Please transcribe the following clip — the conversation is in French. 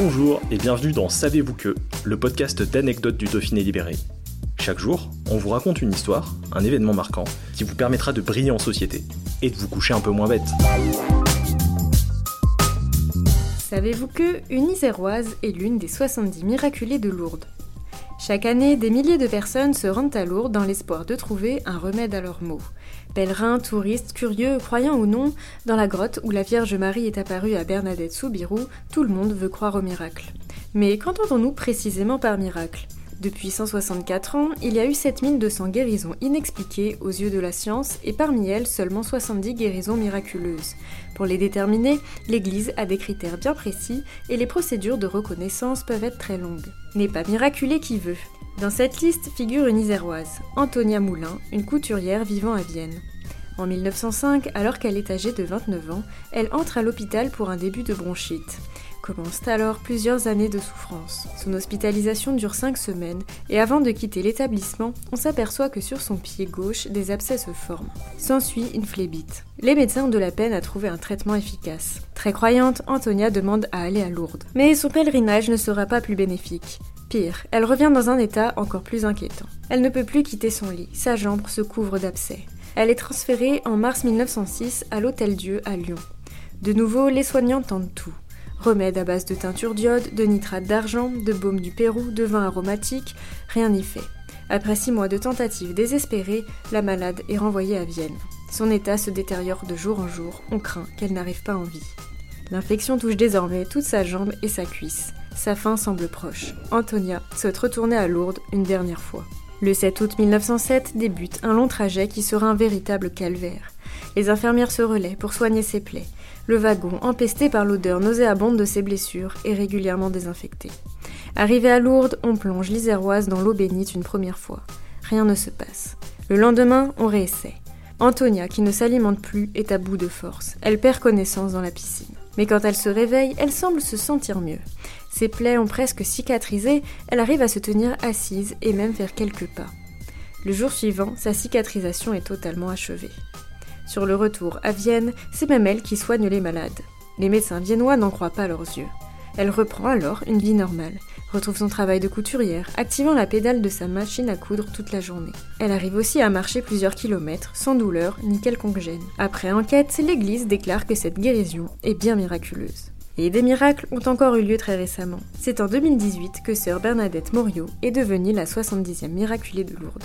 Bonjour et bienvenue dans Savez-vous que, le podcast d'anecdotes du Dauphiné libéré. Chaque jour, on vous raconte une histoire, un événement marquant, qui vous permettra de briller en société et de vous coucher un peu moins bête. Savez-vous que une Iséroise est l'une des 70 miraculées de Lourdes Chaque année, des milliers de personnes se rendent à Lourdes dans l'espoir de trouver un remède à leurs maux. Pèlerins, touristes, curieux, croyants ou non, dans la grotte où la Vierge Marie est apparue à Bernadette Soubirou, tout le monde veut croire au miracle. Mais qu'entendons-nous précisément par miracle? Depuis 164 ans, il y a eu 7200 guérisons inexpliquées aux yeux de la science et parmi elles seulement 70 guérisons miraculeuses. Pour les déterminer, l'Église a des critères bien précis et les procédures de reconnaissance peuvent être très longues. N'est pas miraculé qui veut. Dans cette liste figure une iséroise, Antonia Moulin, une couturière vivant à Vienne. En 1905, alors qu'elle est âgée de 29 ans, elle entre à l'hôpital pour un début de bronchite. Commencent alors plusieurs années de souffrance. Son hospitalisation dure 5 semaines et avant de quitter l'établissement, on s'aperçoit que sur son pied gauche, des abcès se forment. S'ensuit une phlébite. Les médecins ont de la peine à trouver un traitement efficace. Très croyante, Antonia demande à aller à Lourdes. Mais son pèlerinage ne sera pas plus bénéfique. Pire, elle revient dans un état encore plus inquiétant. Elle ne peut plus quitter son lit, sa jambe se couvre d'abcès. Elle est transférée en mars 1906 à l'Hôtel Dieu à Lyon. De nouveau, les soignants tentent tout. Remèdes à base de teinture d'iode, de nitrate d'argent, de baume du Pérou, de vin aromatique, rien n'y fait. Après six mois de tentatives désespérées, la malade est renvoyée à Vienne. Son état se détériore de jour en jour, on craint qu'elle n'arrive pas en vie. L'infection touche désormais toute sa jambe et sa cuisse. Sa fin semble proche. Antonia souhaite retourner à Lourdes une dernière fois. Le 7 août 1907 débute un long trajet qui sera un véritable calvaire. Les infirmières se relaient pour soigner ses plaies. Le wagon, empesté par l'odeur nauséabonde de ses blessures, est régulièrement désinfecté. Arrivé à Lourdes, on plonge l'Iséroise dans l'eau bénite une première fois. Rien ne se passe. Le lendemain, on réessaie. Antonia, qui ne s'alimente plus, est à bout de force. Elle perd connaissance dans la piscine. Mais quand elle se réveille, elle semble se sentir mieux. Ses plaies ont presque cicatrisé, elle arrive à se tenir assise et même faire quelques pas. Le jour suivant, sa cicatrisation est totalement achevée. Sur le retour à Vienne, c'est même elle qui soigne les malades. Les médecins viennois n'en croient pas leurs yeux. Elle reprend alors une vie normale, retrouve son travail de couturière, activant la pédale de sa machine à coudre toute la journée. Elle arrive aussi à marcher plusieurs kilomètres, sans douleur ni quelconque gêne. Après enquête, l'Église déclare que cette guérison est bien miraculeuse. Et des miracles ont encore eu lieu très récemment. C'est en 2018 que sœur Bernadette Morio est devenue la 70e miraculée de Lourdes.